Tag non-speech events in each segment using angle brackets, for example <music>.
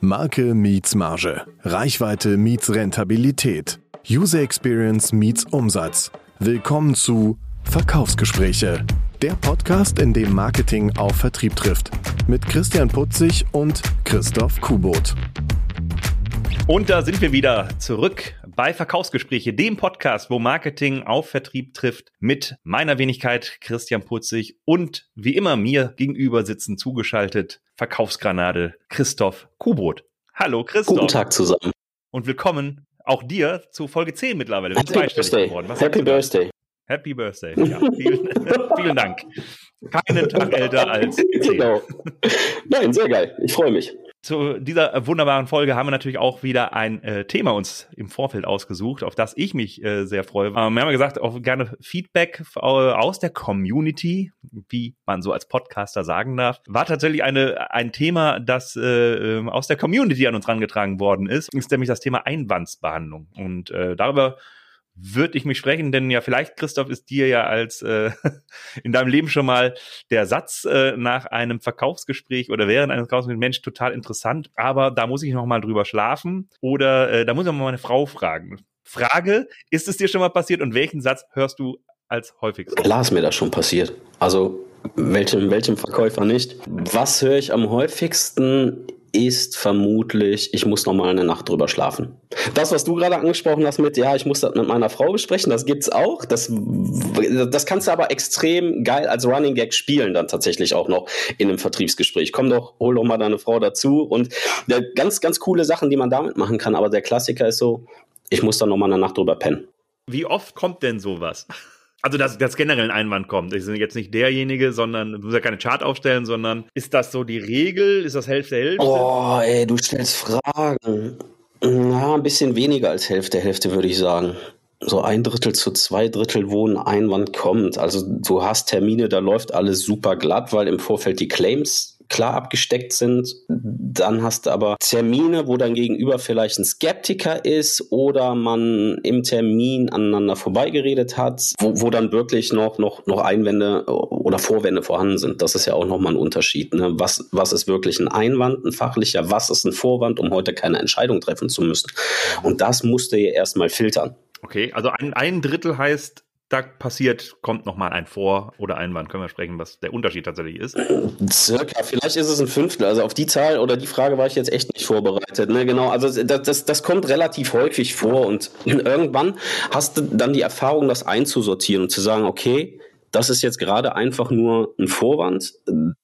Marke meets Marge. Reichweite meets Rentabilität. User Experience meets Umsatz. Willkommen zu Verkaufsgespräche. Der Podcast, in dem Marketing auf Vertrieb trifft. Mit Christian Putzig und Christoph Kubot. Und da sind wir wieder zurück bei Verkaufsgespräche, dem Podcast, wo Marketing auf Vertrieb trifft, mit meiner Wenigkeit Christian Putzig und wie immer mir gegenüber sitzen zugeschaltet Verkaufsgranate Christoph Kubot. Hallo Christoph. Guten Tag zusammen. Und willkommen auch dir zu Folge 10 mittlerweile. Happy Birthday. Happy Birthday. Happy Birthday. Ja, vielen, <laughs> vielen Dank. Keinen Tag älter als <laughs> 10. Genau. Nein, sehr geil. Ich freue mich. Zu dieser wunderbaren Folge haben wir natürlich auch wieder ein äh, Thema uns im Vorfeld ausgesucht, auf das ich mich äh, sehr freue. Ähm, wir haben ja gesagt, auch gerne Feedback äh, aus der Community, wie man so als Podcaster sagen darf. War tatsächlich eine, ein Thema, das äh, ähm, aus der Community an uns rangetragen worden ist, ist nämlich das Thema Einwandsbehandlung. Und äh, darüber würde ich mich sprechen, denn ja vielleicht, Christoph, ist dir ja als äh, <laughs> in deinem Leben schon mal der Satz äh, nach einem Verkaufsgespräch oder während eines Verkaufsgesprächs, Mensch, total interessant, aber da muss ich noch mal drüber schlafen oder äh, da muss ich mal meine Frau fragen. Frage, ist es dir schon mal passiert und welchen Satz hörst du als häufigsten? Klar ist mir das schon passiert. Also welchem, welchem Verkäufer nicht? Was höre ich am häufigsten? Ist vermutlich, ich muss noch mal eine Nacht drüber schlafen. Das, was du gerade angesprochen hast mit, ja, ich muss das mit meiner Frau besprechen, das gibt's auch. Das, das kannst du aber extrem geil als Running Gag spielen dann tatsächlich auch noch in einem Vertriebsgespräch. Komm doch, hol doch mal deine Frau dazu und ganz, ganz coole Sachen, die man damit machen kann. Aber der Klassiker ist so, ich muss dann noch mal eine Nacht drüber pennen. Wie oft kommt denn sowas? Also, dass, dass generell ein Einwand kommt. Ich bin jetzt nicht derjenige, sondern du musst ja keine Chart aufstellen, sondern ist das so die Regel? Ist das Hälfte, Hälfte? Oh, ey, du stellst Fragen. Na, ein bisschen weniger als Hälfte, Hälfte würde ich sagen. So ein Drittel zu zwei Drittel, wo ein Einwand kommt. Also du hast Termine, da läuft alles super glatt, weil im Vorfeld die Claims klar abgesteckt sind. Dann hast du aber Termine, wo dein Gegenüber vielleicht ein Skeptiker ist oder man im Termin aneinander vorbeigeredet hat, wo, wo dann wirklich noch, noch, noch Einwände oder Vorwände vorhanden sind. Das ist ja auch nochmal ein Unterschied. Ne? Was, was ist wirklich ein Einwand, ein fachlicher, was ist ein Vorwand, um heute keine Entscheidung treffen zu müssen? Und das musst du ja erstmal filtern. Okay, also ein, ein Drittel heißt, da passiert, kommt nochmal ein Vor- oder Einwand. Können wir sprechen, was der Unterschied tatsächlich ist? Circa, vielleicht ist es ein Fünftel. Also auf die Zahl oder die Frage war ich jetzt echt nicht vorbereitet. Ne? Genau, also das, das, das kommt relativ häufig vor und <laughs> irgendwann hast du dann die Erfahrung, das einzusortieren und zu sagen, okay, das ist jetzt gerade einfach nur ein Vorwand,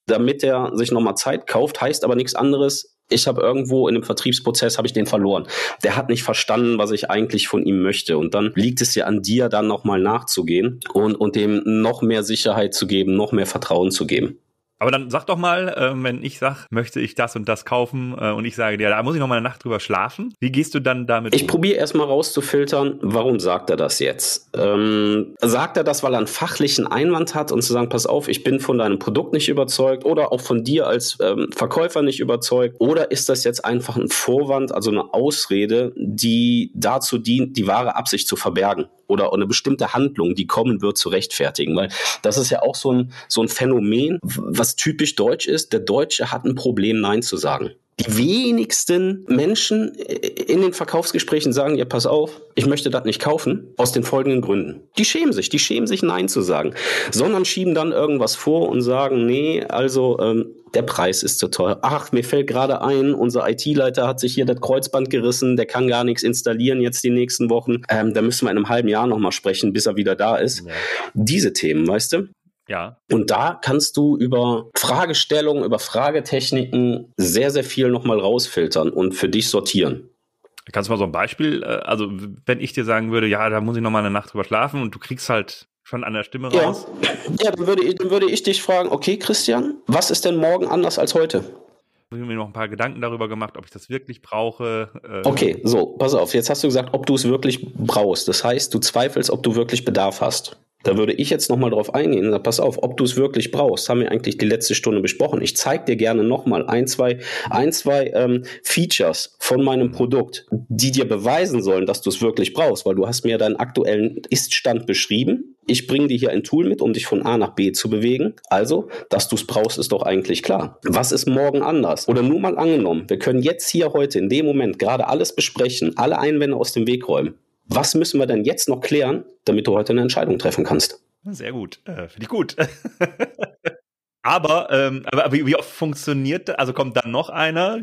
damit er sich nochmal Zeit kauft, heißt aber nichts anderes, ich habe irgendwo in einem Vertriebsprozess habe ich den verloren. Der hat nicht verstanden, was ich eigentlich von ihm möchte. Und dann liegt es ja an dir, dann nochmal nachzugehen und, und dem noch mehr Sicherheit zu geben, noch mehr Vertrauen zu geben. Aber dann sag doch mal, äh, wenn ich sag, möchte ich das und das kaufen äh, und ich sage dir, da muss ich noch mal eine Nacht drüber schlafen. Wie gehst du dann damit? Ich um? probiere erstmal rauszufiltern, warum sagt er das jetzt? Ähm, sagt er das, weil er einen fachlichen Einwand hat und zu sagen, pass auf, ich bin von deinem Produkt nicht überzeugt oder auch von dir als ähm, Verkäufer nicht überzeugt? Oder ist das jetzt einfach ein Vorwand, also eine Ausrede, die dazu dient, die wahre Absicht zu verbergen? Oder eine bestimmte Handlung, die kommen wird, zu rechtfertigen. Weil das ist ja auch so ein, so ein Phänomen, was typisch deutsch ist. Der Deutsche hat ein Problem, Nein zu sagen. Die wenigsten Menschen in den Verkaufsgesprächen sagen, ja, pass auf, ich möchte das nicht kaufen, aus den folgenden Gründen. Die schämen sich, die schämen sich, Nein zu sagen, sondern schieben dann irgendwas vor und sagen, nee, also ähm, der Preis ist zu teuer. Ach, mir fällt gerade ein, unser IT-Leiter hat sich hier das Kreuzband gerissen, der kann gar nichts installieren jetzt die nächsten Wochen. Ähm, da müssen wir in einem halben Jahr nochmal sprechen, bis er wieder da ist. Ja. Diese Themen, weißt du? Ja. Und da kannst du über Fragestellungen, über Fragetechniken sehr, sehr viel nochmal rausfiltern und für dich sortieren. Kannst du mal so ein Beispiel, äh, also wenn ich dir sagen würde, ja, da muss ich nochmal eine Nacht drüber schlafen und du kriegst halt schon an der Stimme ja. raus? Ja, dann würde, ich, dann würde ich dich fragen, okay, Christian, was ist denn morgen anders als heute? Ich habe mir noch ein paar Gedanken darüber gemacht, ob ich das wirklich brauche. Äh okay, so, pass auf. Jetzt hast du gesagt, ob du es wirklich brauchst. Das heißt, du zweifelst, ob du wirklich Bedarf hast. Da würde ich jetzt nochmal drauf eingehen. Sag, pass auf, ob du es wirklich brauchst, haben wir eigentlich die letzte Stunde besprochen. Ich zeige dir gerne nochmal ein, zwei, ein, zwei ähm, Features von meinem Produkt, die dir beweisen sollen, dass du es wirklich brauchst, weil du hast mir deinen aktuellen Iststand beschrieben Ich bringe dir hier ein Tool mit, um dich von A nach B zu bewegen. Also, dass du es brauchst, ist doch eigentlich klar. Was ist morgen anders? Oder nur mal angenommen, wir können jetzt hier heute in dem Moment gerade alles besprechen, alle Einwände aus dem Weg räumen. Was müssen wir denn jetzt noch klären, damit du heute eine Entscheidung treffen kannst? Sehr gut, äh, finde ich gut. <laughs> Aber, ähm, aber wie, wie oft funktioniert das? Also kommt dann noch einer?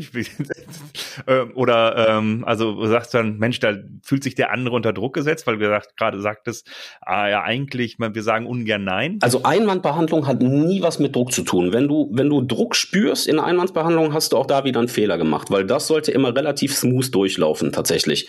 ähm, oder ähm, also du sagst dann, Mensch, da fühlt sich der andere unter Druck gesetzt, weil wir gerade sagtest, ah ja, eigentlich, wir sagen ungern nein. Also Einwandbehandlung hat nie was mit Druck zu tun. Wenn du, wenn du Druck spürst in der Einwandbehandlung, hast du auch da wieder einen Fehler gemacht, weil das sollte immer relativ smooth durchlaufen, tatsächlich.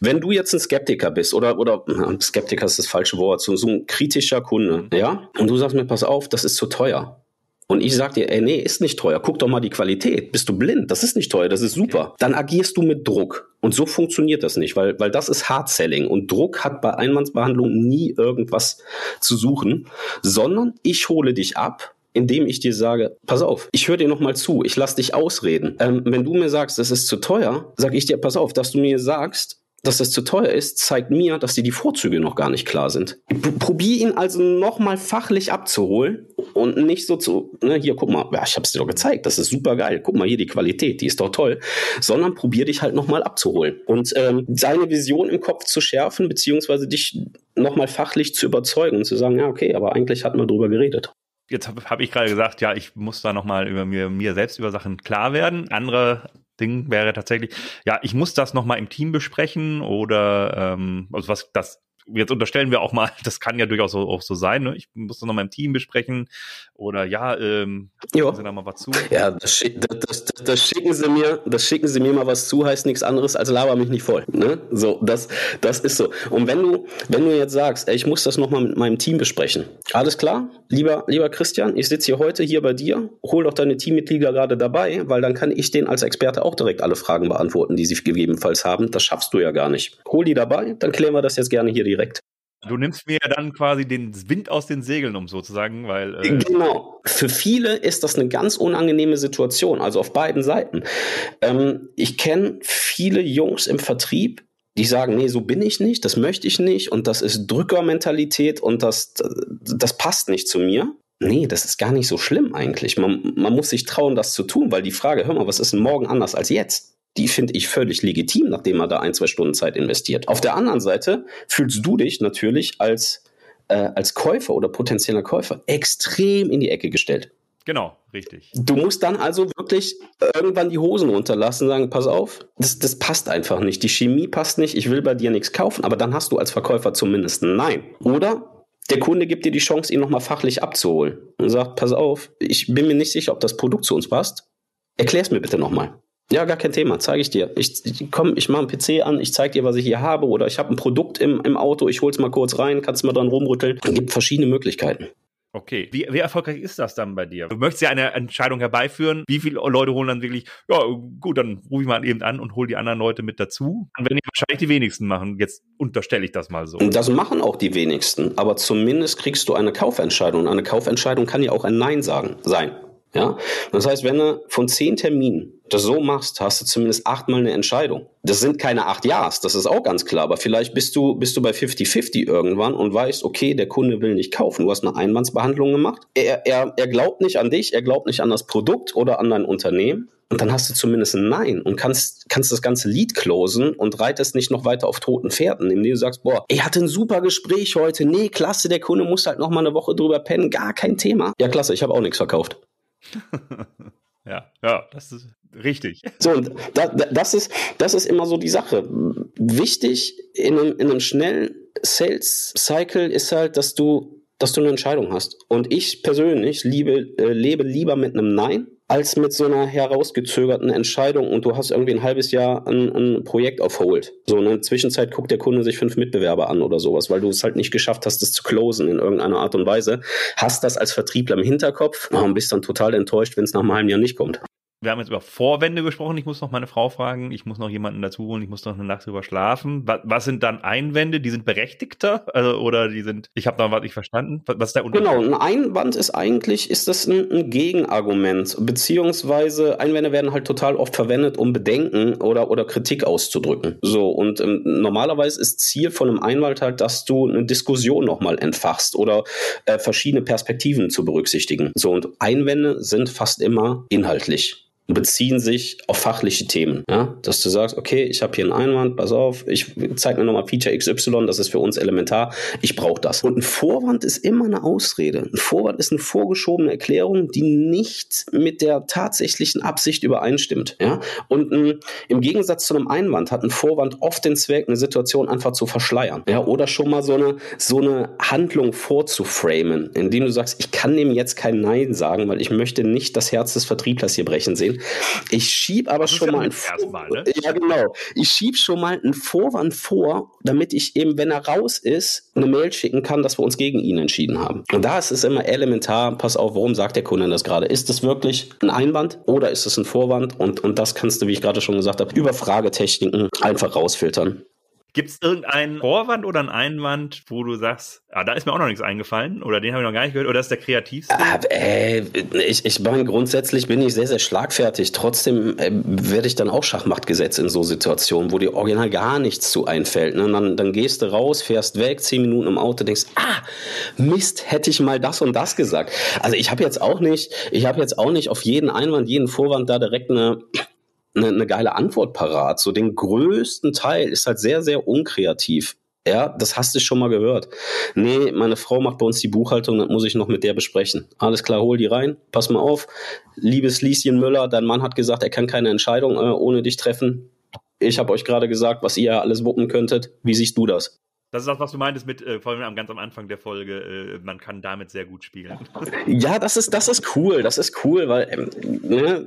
Wenn du jetzt ein Skeptiker bist oder, oder Skeptiker ist das falsche Wort, so, so ein kritischer Kunde, ja, und du sagst mir, pass auf, das ist zu teuer und ich sag dir, ey, nee, ist nicht teuer. Guck doch mal die Qualität. Bist du blind? Das ist nicht teuer, das ist super. Dann agierst du mit Druck. Und so funktioniert das nicht, weil, weil das ist Hard Selling. Und Druck hat bei Einwandsbehandlung nie irgendwas zu suchen, sondern ich hole dich ab indem ich dir sage, pass auf, ich höre dir noch mal zu, ich lass dich ausreden. Ähm, wenn du mir sagst, das ist zu teuer, sag ich dir, pass auf, dass du mir sagst, dass das zu teuer ist, zeigt mir, dass dir die Vorzüge noch gar nicht klar sind. Probier ihn also nochmal fachlich abzuholen und nicht so zu, ne, hier, guck mal, ja, ich hab's dir doch gezeigt, das ist super geil, guck mal hier die Qualität, die ist doch toll, sondern probier dich halt nochmal abzuholen und ähm, seine Vision im Kopf zu schärfen, beziehungsweise dich nochmal fachlich zu überzeugen und zu sagen, ja, okay, aber eigentlich hatten wir drüber geredet jetzt habe hab ich gerade gesagt, ja, ich muss da nochmal über mir, mir selbst über Sachen klar werden. Andere Ding wäre tatsächlich, ja, ich muss das nochmal im Team besprechen oder ähm, also was das jetzt unterstellen wir auch mal, <laughs> das kann ja durchaus auch so sein, ne? ich muss das noch im Team besprechen oder ja, ähm, jo. Sie da mal was zu. Ja, das, das, das, das, schicken Sie mir, das schicken Sie mir mal was zu, heißt nichts anderes als laber mich nicht voll. Ne? So, das, das ist so. Und wenn du, wenn du jetzt sagst, ey, ich muss das noch mal mit meinem Team besprechen, alles klar, lieber, lieber Christian, ich sitze hier heute hier bei dir, hol doch deine Teammitglieder gerade dabei, weil dann kann ich denen als Experte auch direkt alle Fragen beantworten, die sie gegebenenfalls haben. Das schaffst du ja gar nicht. Hol die dabei, dann klären wir das jetzt gerne hier direkt direkt. Du nimmst mir ja dann quasi den Wind aus den Segeln um sozusagen, weil. Äh genau. Für viele ist das eine ganz unangenehme Situation, also auf beiden Seiten. Ähm, ich kenne viele Jungs im Vertrieb, die sagen, nee, so bin ich nicht, das möchte ich nicht und das ist Drückermentalität und das, das passt nicht zu mir. Nee, das ist gar nicht so schlimm eigentlich. Man, man muss sich trauen, das zu tun, weil die Frage, hör mal, was ist denn morgen anders als jetzt? Die finde ich völlig legitim, nachdem man da ein, zwei Stunden Zeit investiert. Auf der anderen Seite fühlst du dich natürlich als, äh, als Käufer oder potenzieller Käufer extrem in die Ecke gestellt. Genau, richtig. Du musst dann also wirklich irgendwann die Hosen runterlassen und sagen, pass auf, das, das passt einfach nicht. Die Chemie passt nicht, ich will bei dir nichts kaufen, aber dann hast du als Verkäufer zumindest ein Nein. Oder der Kunde gibt dir die Chance, ihn nochmal fachlich abzuholen und sagt, pass auf, ich bin mir nicht sicher, ob das Produkt zu uns passt. Erklär's mir bitte nochmal. Ja, gar kein Thema, zeige ich dir. Ich, komm, ich mache einen PC an, ich zeige dir, was ich hier habe, oder ich habe ein Produkt im, im Auto, ich hol's mal kurz rein, kannst mal dran rumrütteln. Es gibt verschiedene Möglichkeiten. Okay, wie, wie erfolgreich ist das dann bei dir? Du möchtest ja eine Entscheidung herbeiführen. Wie viele Leute holen dann wirklich, ja gut, dann rufe ich mal eben an und hole die anderen Leute mit dazu. Dann werden die wahrscheinlich die wenigsten machen. Jetzt unterstelle ich das mal so. Das machen auch die wenigsten, aber zumindest kriegst du eine Kaufentscheidung. Und eine Kaufentscheidung kann ja auch ein Nein sagen, sein. Ja? Das heißt, wenn du von zehn Terminen das so machst, hast du zumindest achtmal eine Entscheidung. Das sind keine acht Ja's, das ist auch ganz klar, aber vielleicht bist du, bist du bei 50-50 irgendwann und weißt, okay, der Kunde will nicht kaufen. Du hast eine Einwandsbehandlung gemacht. Er, er, er glaubt nicht an dich, er glaubt nicht an das Produkt oder an dein Unternehmen. Und dann hast du zumindest ein Nein und kannst, kannst das ganze Lied closen und reitest nicht noch weiter auf toten Pferden, indem du sagst, boah, er hatte ein super Gespräch heute. Nee, klasse, der Kunde muss halt noch mal eine Woche drüber pennen. Gar kein Thema. Ja, klasse, ich habe auch nichts verkauft. <laughs> ja, ja, das ist richtig. So, und da, das, ist, das ist immer so die Sache. Wichtig in einem, in einem schnellen Sales-Cycle ist halt, dass du, dass du eine Entscheidung hast. Und ich persönlich liebe, äh, lebe lieber mit einem Nein als mit so einer herausgezögerten Entscheidung und du hast irgendwie ein halbes Jahr ein, ein Projekt auf Hold. So in der Zwischenzeit guckt der Kunde sich fünf Mitbewerber an oder sowas, weil du es halt nicht geschafft hast, das zu closen in irgendeiner Art und Weise. Hast das als Vertriebler im Hinterkopf und bist dann total enttäuscht, wenn es nach einem halben Jahr nicht kommt. Wir haben jetzt über Vorwände gesprochen. Ich muss noch meine Frau fragen. Ich muss noch jemanden dazu holen. Ich muss noch eine Nacht drüber schlafen. Was, was sind dann Einwände? Die sind berechtigter also, oder die sind? Ich habe da was nicht verstanden. Was ist der Unterschied? Genau, ein Einwand ist eigentlich ist das ein, ein, Gegenargument beziehungsweise Einwände werden halt total oft verwendet, um Bedenken oder oder Kritik auszudrücken. So und ähm, normalerweise ist Ziel von einem Einwand halt, dass du eine Diskussion nochmal entfachst oder äh, verschiedene Perspektiven zu berücksichtigen. So und Einwände sind fast immer inhaltlich beziehen sich auf fachliche Themen. Ja? Dass du sagst, okay, ich habe hier einen Einwand, pass auf, ich zeig mir nochmal Feature XY, das ist für uns elementar, ich brauche das. Und ein Vorwand ist immer eine Ausrede. Ein Vorwand ist eine vorgeschobene Erklärung, die nicht mit der tatsächlichen Absicht übereinstimmt. Ja? Und ein, im Gegensatz zu einem Einwand hat ein Vorwand oft den Zweck, eine Situation einfach zu verschleiern. Ja? Oder schon mal so eine, so eine Handlung vorzuframen, indem du sagst, ich kann dem jetzt kein Nein sagen, weil ich möchte nicht das Herz des Vertrieblers hier brechen sehen ich schieb aber schon mal, ein mal ne? ja genau, ich schieb schon mal einen Vorwand vor, damit ich eben, wenn er raus ist, eine Mail schicken kann, dass wir uns gegen ihn entschieden haben. Und da ist es immer elementar, pass auf, warum sagt der Kunde das gerade? Ist es wirklich ein Einwand oder ist es ein Vorwand? Und, und das kannst du, wie ich gerade schon gesagt habe, über Fragetechniken einfach rausfiltern. Gibt es irgendeinen Vorwand oder einen Einwand, wo du sagst, ah, da ist mir auch noch nichts eingefallen oder den habe ich noch gar nicht gehört oder ist der kreativste? Ah, äh, ich, ich meine, grundsätzlich bin ich sehr, sehr schlagfertig. Trotzdem äh, werde ich dann auch Schachmacht gesetzt in so Situationen, wo dir original gar nichts zu einfällt. Ne? Dann, dann gehst du raus, fährst weg, zehn Minuten im Auto, denkst, ah, Mist, hätte ich mal das und das gesagt. Also ich habe jetzt auch nicht, ich habe jetzt auch nicht auf jeden Einwand, jeden Vorwand da direkt eine eine, eine geile Antwort parat. So den größten Teil ist halt sehr, sehr unkreativ. Ja, das hast du schon mal gehört. Nee, meine Frau macht bei uns die Buchhaltung, das muss ich noch mit der besprechen. Alles klar, hol die rein. Pass mal auf. Liebes Lieschen Müller, dein Mann hat gesagt, er kann keine Entscheidung äh, ohne dich treffen. Ich habe euch gerade gesagt, was ihr alles wuppen könntet. Wie siehst du das? Das ist das, was du meintest mit, äh, vor allem ganz am Anfang der Folge, äh, man kann damit sehr gut spielen. Ja, das ist, das ist cool, das ist cool, weil ähm, ne,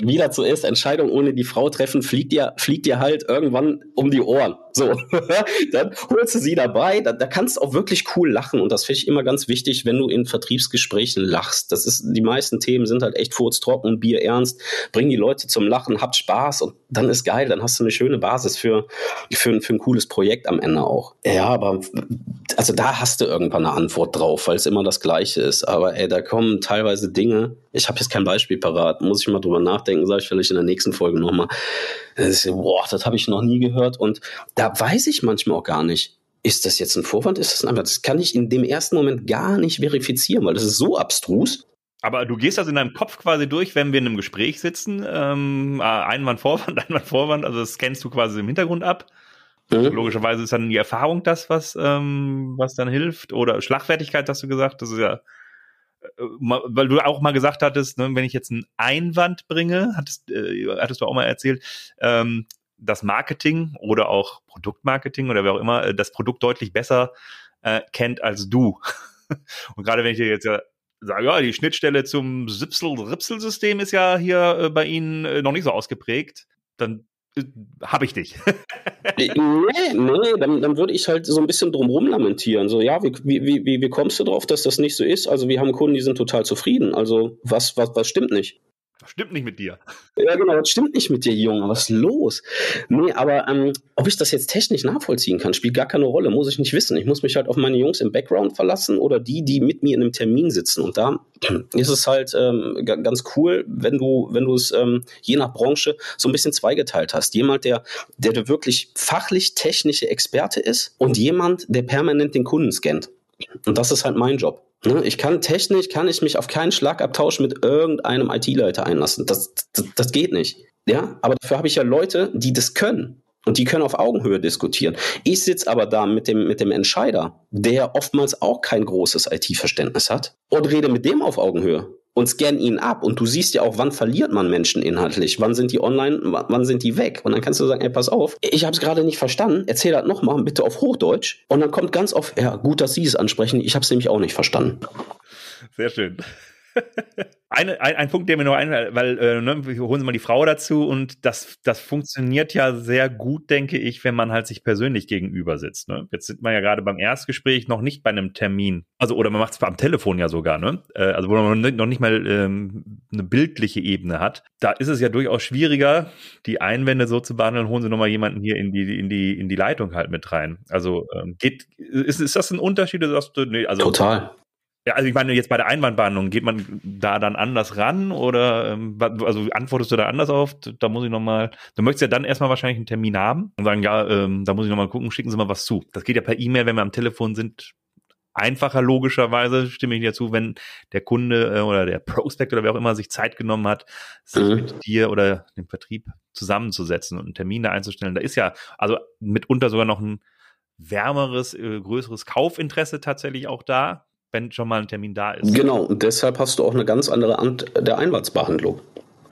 wie das so ist, Entscheidung ohne die Frau treffen, fliegt dir, fliegt dir halt irgendwann um die Ohren. So, <laughs> dann holst du sie dabei, da, da kannst du auch wirklich cool lachen und das finde ich immer ganz wichtig, wenn du in Vertriebsgesprächen lachst. Das ist, die meisten Themen sind halt echt furztrocken, Bier ernst, bring die Leute zum Lachen, habt Spaß und dann ist geil, dann hast du eine schöne Basis für, für, für ein cooles Projekt am Ende auch. Ja, aber also da hast du irgendwann eine Antwort drauf, weil es immer das Gleiche ist. Aber ey, da kommen teilweise Dinge, ich habe jetzt kein Beispiel parat, muss ich mal drüber nachdenken, sage ich vielleicht in der nächsten Folge nochmal. Boah, das habe ich noch nie gehört und da weiß ich manchmal auch gar nicht, ist das jetzt ein Vorwand, ist das ein Einwand? Das kann ich in dem ersten Moment gar nicht verifizieren, weil das ist so abstrus. Aber du gehst das in deinem Kopf quasi durch, wenn wir in einem Gespräch sitzen. Ähm, ah, Einwand, <laughs> Vorwand, Einwand, Vorwand, also das scannst du quasi im Hintergrund ab. Mhm. Logischerweise ist dann die Erfahrung das, was, ähm, was dann hilft. Oder Schlagfertigkeit, hast du gesagt. Das ist ja äh, weil du auch mal gesagt hattest, ne, wenn ich jetzt einen Einwand bringe, hattest, äh, hattest du auch mal erzählt, ähm, das Marketing oder auch Produktmarketing oder wer auch immer äh, das Produkt deutlich besser äh, kennt als du. <laughs> Und gerade wenn ich dir jetzt ja sage, ja, die Schnittstelle zum Sipsel-Ripsel-System ist ja hier äh, bei Ihnen äh, noch nicht so ausgeprägt, dann äh, habe ich dich. <laughs> nee, nee, dann, dann würde ich halt so ein bisschen drumrum lamentieren. So, ja, wie, wie, wie, wie kommst du drauf, dass das nicht so ist? Also, wir haben Kunden, die sind total zufrieden. Also, was, was, was stimmt nicht? Was stimmt nicht mit dir? Ja, genau, was stimmt nicht mit dir, Junge? Was ist los? Nee, aber ähm, ob ich das jetzt technisch nachvollziehen kann, spielt gar keine Rolle, muss ich nicht wissen. Ich muss mich halt auf meine Jungs im Background verlassen oder die, die mit mir in einem Termin sitzen. Und da ist es halt ähm, ganz cool, wenn du, wenn du es ähm, je nach Branche so ein bisschen zweigeteilt hast. Jemand, der, der wirklich fachlich technische Experte ist und jemand, der permanent den Kunden scannt. Und das ist halt mein Job. Ne, ich kann technisch, kann ich mich auf keinen Schlagabtausch mit irgendeinem IT-Leiter einlassen. Das, das, das geht nicht. Ja, aber dafür habe ich ja Leute, die das können. Und die können auf Augenhöhe diskutieren. Ich sitze aber da mit dem, mit dem Entscheider, der oftmals auch kein großes IT-Verständnis hat, und rede mit dem auf Augenhöhe und scan ihn ab. Und du siehst ja auch, wann verliert man Menschen inhaltlich, wann sind die online, wann sind die weg. Und dann kannst du sagen, ey, pass auf, ich habe es gerade nicht verstanden, erzähl das nochmal, bitte auf Hochdeutsch. Und dann kommt ganz oft, ja, gut, dass Sie es ansprechen, ich habe es nämlich auch nicht verstanden. Sehr schön. <laughs> Eine, ein, ein Punkt, der mir noch einfällt, weil äh, ne, holen Sie mal die Frau dazu und das, das funktioniert ja sehr gut, denke ich, wenn man halt sich persönlich gegenüber sitzt. Ne? Jetzt sind wir ja gerade beim Erstgespräch noch nicht bei einem Termin. Also, oder man macht es am Telefon ja sogar, ne? Äh, also wo man noch nicht mal ähm, eine bildliche Ebene hat. Da ist es ja durchaus schwieriger, die Einwände so zu behandeln, holen Sie nochmal jemanden hier in die, in die, in die Leitung halt mit rein. Also ähm, geht, ist, ist das ein Unterschied? Sagst du, nee, also, Total. Ja, also ich meine, jetzt bei der Einwandbehandlung, geht man da dann anders ran oder ähm, also antwortest du da anders auf? Da muss ich nochmal, du möchtest ja dann erstmal wahrscheinlich einen Termin haben und sagen, ja, ähm, da muss ich nochmal gucken, schicken Sie mal was zu. Das geht ja per E-Mail, wenn wir am Telefon sind, einfacher logischerweise, stimme ich dir zu, wenn der Kunde äh, oder der Prospect oder wer auch immer sich Zeit genommen hat, sich mhm. mit dir oder dem Vertrieb zusammenzusetzen und einen Termin da einzustellen. Da ist ja also mitunter sogar noch ein wärmeres, äh, größeres Kaufinteresse tatsächlich auch da wenn schon mal ein Termin da ist. Genau, und deshalb hast du auch eine ganz andere Art der Einwandsbehandlung.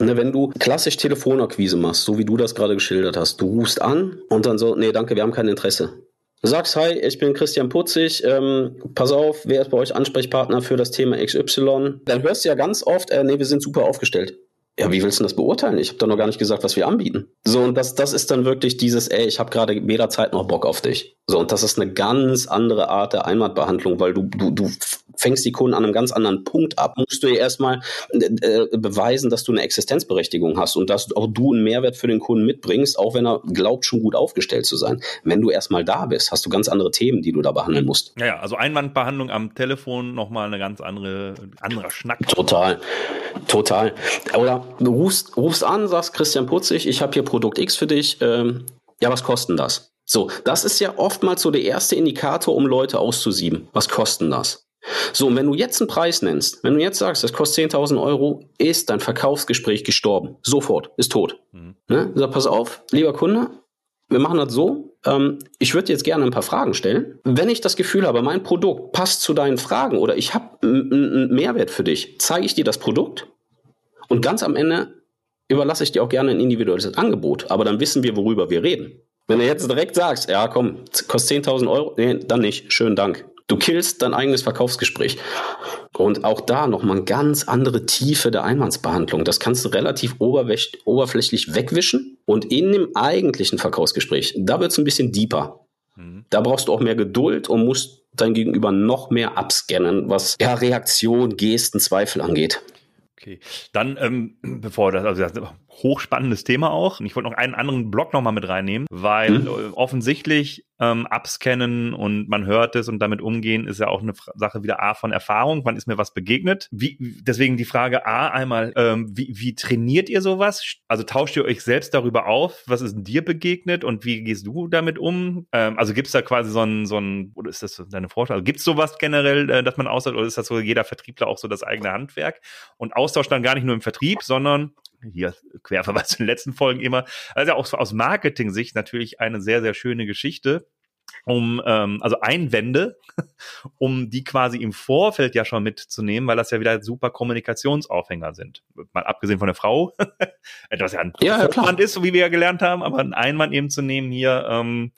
Ne, wenn du klassisch Telefonakquise machst, so wie du das gerade geschildert hast, du rufst an und dann so, nee, danke, wir haben kein Interesse. Du sagst, hi, ich bin Christian Putzig, ähm, pass auf, wer ist bei euch Ansprechpartner für das Thema XY? Dann hörst du ja ganz oft, äh, nee, wir sind super aufgestellt. Ja, wie willst du das beurteilen? Ich habe doch noch gar nicht gesagt, was wir anbieten. So, und das, das ist dann wirklich dieses, ey, ich habe gerade weder Zeit noch Bock auf dich. So, und das ist eine ganz andere Art der Einwandbehandlung, weil du, du, du fängst die Kunden an einem ganz anderen Punkt ab, musst du ja erstmal äh, beweisen, dass du eine Existenzberechtigung hast und dass auch du einen Mehrwert für den Kunden mitbringst, auch wenn er glaubt, schon gut aufgestellt zu sein. Wenn du erstmal da bist, hast du ganz andere Themen, die du da behandeln musst. Ja, ja also Einwandbehandlung am Telefon nochmal eine ganz andere, anderer Schnack. Total, total. Oder du rufst, rufst an, sagst Christian Putzig, ich habe hier Produkt X für dich. Ähm, ja, was kostet das? So, das ist ja oftmals so der erste Indikator, um Leute auszusieben. Was kosten das? So, und wenn du jetzt einen Preis nennst, wenn du jetzt sagst, das kostet 10.000 Euro, ist dein Verkaufsgespräch gestorben. Sofort, ist tot. Mhm. Ne? Sag, pass auf, lieber Kunde, wir machen das so. Ähm, ich würde jetzt gerne ein paar Fragen stellen. Wenn ich das Gefühl habe, mein Produkt passt zu deinen Fragen oder ich habe einen Mehrwert für dich, zeige ich dir das Produkt und ganz am Ende überlasse ich dir auch gerne ein individuelles Angebot. Aber dann wissen wir, worüber wir reden. Wenn du jetzt direkt sagst, ja komm, kostet 10.000 Euro, nee, dann nicht. Schönen Dank. Du killst dein eigenes Verkaufsgespräch. Und auch da nochmal eine ganz andere Tiefe der Einwandsbehandlung. Das kannst du relativ oberflächlich wegwischen. Und in dem eigentlichen Verkaufsgespräch, da wird es ein bisschen deeper. Mhm. Da brauchst du auch mehr Geduld und musst dein Gegenüber noch mehr abscannen, was ja, Reaktion, Gesten, Zweifel angeht. Okay, dann ähm, <clears throat> bevor das, also hochspannendes Thema auch. Ich wollte noch einen anderen Block nochmal mit reinnehmen, weil mhm. offensichtlich ähm, abscannen und man hört es und damit umgehen ist ja auch eine Sache wieder A von Erfahrung. Wann ist mir was begegnet? Wie, deswegen die Frage A einmal, ähm, wie, wie trainiert ihr sowas? Also tauscht ihr euch selbst darüber auf? Was ist dir begegnet und wie gehst du damit um? Ähm, also gibt es da quasi so ein, so ein, oder ist das deine Vorstellung? Also gibt es sowas generell, äh, dass man austauscht oder ist das so jeder Vertriebler auch so das eigene Handwerk? Und Austausch dann gar nicht nur im Vertrieb, sondern hier Querverweis <laughs> zu den letzten Folgen immer. Also auch aus Marketing-Sicht natürlich eine sehr, sehr schöne Geschichte um ähm, also Einwände, <laughs> um die quasi im Vorfeld ja schon mitzunehmen, weil das ja wieder super Kommunikationsaufhänger sind. Mal abgesehen von der Frau, <laughs> etwas ja ein ja, Vorwand ist, so wie wir ja gelernt haben, aber ein Einwand eben zu nehmen hier ähm,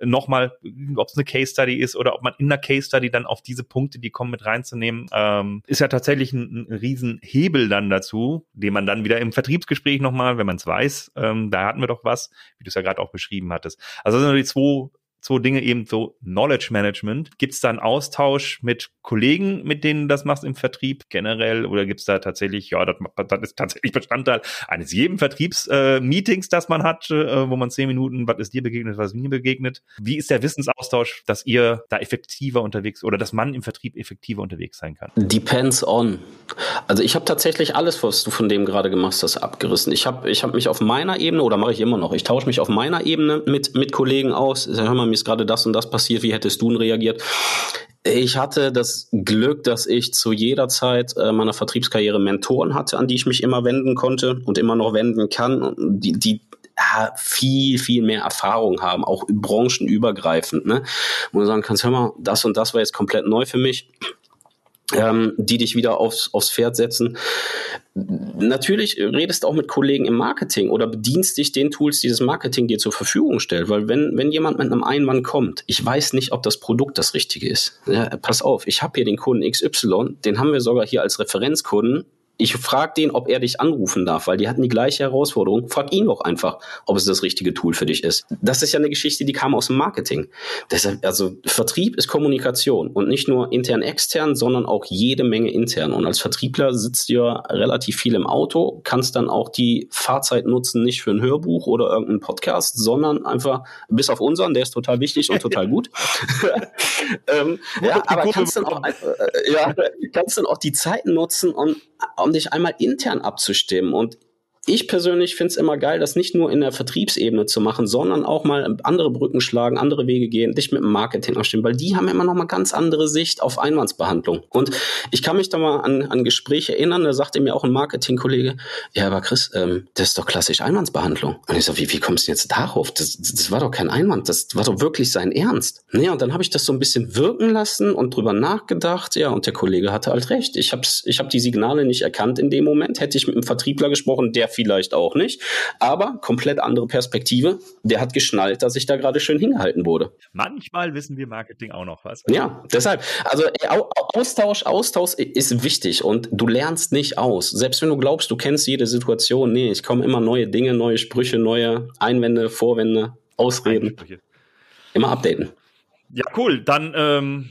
nochmal, ob es eine Case Study ist oder ob man in der Case Study dann auf diese Punkte, die kommen, mit reinzunehmen, ähm, ist ja tatsächlich ein, ein Riesenhebel dann dazu, den man dann wieder im Vertriebsgespräch nochmal, wenn man es weiß, ähm, da hatten wir doch was, wie du es ja gerade auch beschrieben hattest. Also das sind nur die zwei zwei Dinge eben so Knowledge Management. Gibt es da einen Austausch mit Kollegen, mit denen du das machst im Vertrieb generell? Oder gibt es da tatsächlich, ja, das, das, ist tatsächlich Bestandteil eines jeden Vertriebsmeetings, äh, das man hat, äh, wo man zehn Minuten, was ist dir begegnet, was mir begegnet? Wie ist der Wissensaustausch, dass ihr da effektiver unterwegs oder dass man im Vertrieb effektiver unterwegs sein kann? Depends on. Also ich habe tatsächlich alles, was du von dem gerade gemacht hast, abgerissen. Ich habe ich hab mich auf meiner Ebene, oder mache ich immer noch, ich tausche mich auf meiner Ebene mit, mit Kollegen aus. Hör mal, ist gerade das und das passiert, wie hättest du reagiert? Ich hatte das Glück, dass ich zu jeder Zeit äh, meiner Vertriebskarriere Mentoren hatte, an die ich mich immer wenden konnte und immer noch wenden kann, die, die viel, viel mehr Erfahrung haben, auch branchenübergreifend, ne? Wo sagen kannst, hör mal, das und das war jetzt komplett neu für mich ähm, die dich wieder aufs, aufs Pferd setzen. Natürlich redest auch mit Kollegen im Marketing oder bedienst dich den Tools, die das Marketing dir zur Verfügung stellt. Weil wenn, wenn jemand mit einem Einwand kommt, ich weiß nicht, ob das Produkt das Richtige ist. Ja, pass auf, ich habe hier den Kunden XY, den haben wir sogar hier als Referenzkunden Ich frage den, ob er dich anrufen darf, weil die hatten die gleiche Herausforderung. Frag ihn doch einfach, ob es das richtige Tool für dich ist. Das ist ja eine Geschichte, die kam aus dem Marketing. Deshalb, also Vertrieb ist Kommunikation und nicht nur intern, extern, sondern auch jede Menge intern. Und als Vertriebler sitzt du ja relativ viel im Auto, kannst dann auch die Fahrzeit nutzen, nicht für ein Hörbuch oder irgendeinen Podcast, sondern einfach, bis auf unseren, der ist total wichtig und total gut. <laughs> ähm, ja, aber kannst dann, auch, äh, ja, kannst dann auch die Zeiten nutzen, um um dich einmal intern abzustimmen. Und ich persönlich finde es immer geil, das nicht nur in der Vertriebsebene zu machen, sondern auch mal andere Brücken schlagen, andere Wege gehen, dich mit dem Marketing abstimmen, weil die haben immer noch mal ganz andere Sicht auf Einwandsbehandlung. Und ich kann mich da mal an, an Gespräche erinnern, da sagte mir auch ein Marketingkollege, ja, aber Chris, ähm, das ist doch klassisch Einwandsbehandlung. Und ich so, wie, wie kommst du jetzt darauf? Das, das war doch kein Einwand, das war doch wirklich sein Ernst. Naja, und dann habe ich das so ein bisschen wirken lassen und drüber nachgedacht, ja, und der Kollege hatte halt recht. Ich habe ich hab die Signale nicht erkannt in dem Moment. Hätte ich mit einem Vertriebler gesprochen, der vielleicht auch nicht. Aber komplett andere Perspektive. Der hat geschnallt, dass ich da gerade schön hingehalten wurde. Manchmal wissen wir Marketing auch noch was. Ja, deshalb. Also Austausch, Austausch ist wichtig und du lernst nicht aus. Selbst wenn du glaubst, du kennst jede Situation. Nee, ich komme immer neue Dinge, neue Sprüche, neue Einwände, Vorwände, Ausreden. Immer updaten. Ja, cool. Dann ähm,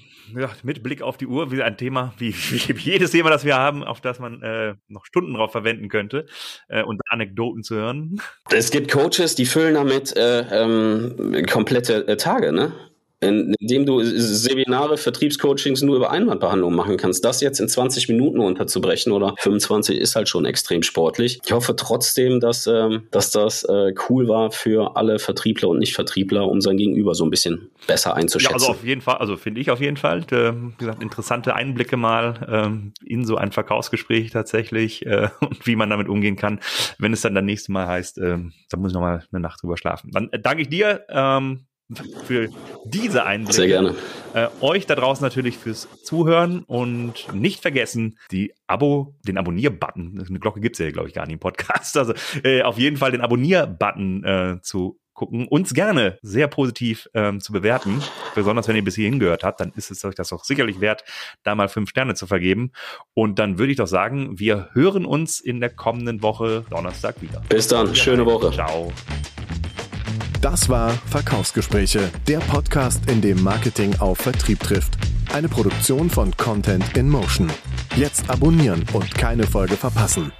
mit Blick auf die Uhr, wie ein Thema, wie, wie jedes Thema, das wir haben, auf das man äh, noch Stunden drauf verwenden könnte äh, und Anekdoten zu hören. Es gibt Coaches, die füllen damit äh, ähm, komplette äh, Tage, ne? Indem du Seminare, Vertriebscoachings nur über Einwandbehandlung machen kannst. Das jetzt in 20 Minuten unterzubrechen oder 25 ist halt schon extrem sportlich. Ich hoffe trotzdem, dass, ähm, dass das äh, cool war für alle Vertriebler und Nicht-Vertriebler, um sein Gegenüber so ein bisschen besser einzuschätzen. Ja, also auf jeden Fall, also finde ich auf jeden Fall, äh, wie gesagt, interessante Einblicke mal ähm, in so ein Verkaufsgespräch tatsächlich äh, <laughs> und wie man damit umgehen kann, wenn es dann das nächste Mal heißt, äh, da muss ich noch mal eine Nacht drüber schlafen. Dann danke ich dir. Ähm, für diese Einblicke. Sehr gerne. Äh, euch da draußen natürlich fürs Zuhören und nicht vergessen, die Abo, den Abonnier-Button, eine Glocke gibt's ja, glaube ich, gar nicht im Podcast, also äh, auf jeden Fall den Abonnier-Button äh, zu gucken, uns gerne sehr positiv ähm, zu bewerten. Besonders wenn ihr bis hierhin gehört habt, dann ist es euch das auch sicherlich wert, da mal fünf Sterne zu vergeben. Und dann würde ich doch sagen, wir hören uns in der kommenden Woche Donnerstag wieder. Bis dann, schöne Woche. Ciao. Das war Verkaufsgespräche, der Podcast, in dem Marketing auf Vertrieb trifft. Eine Produktion von Content in Motion. Jetzt abonnieren und keine Folge verpassen.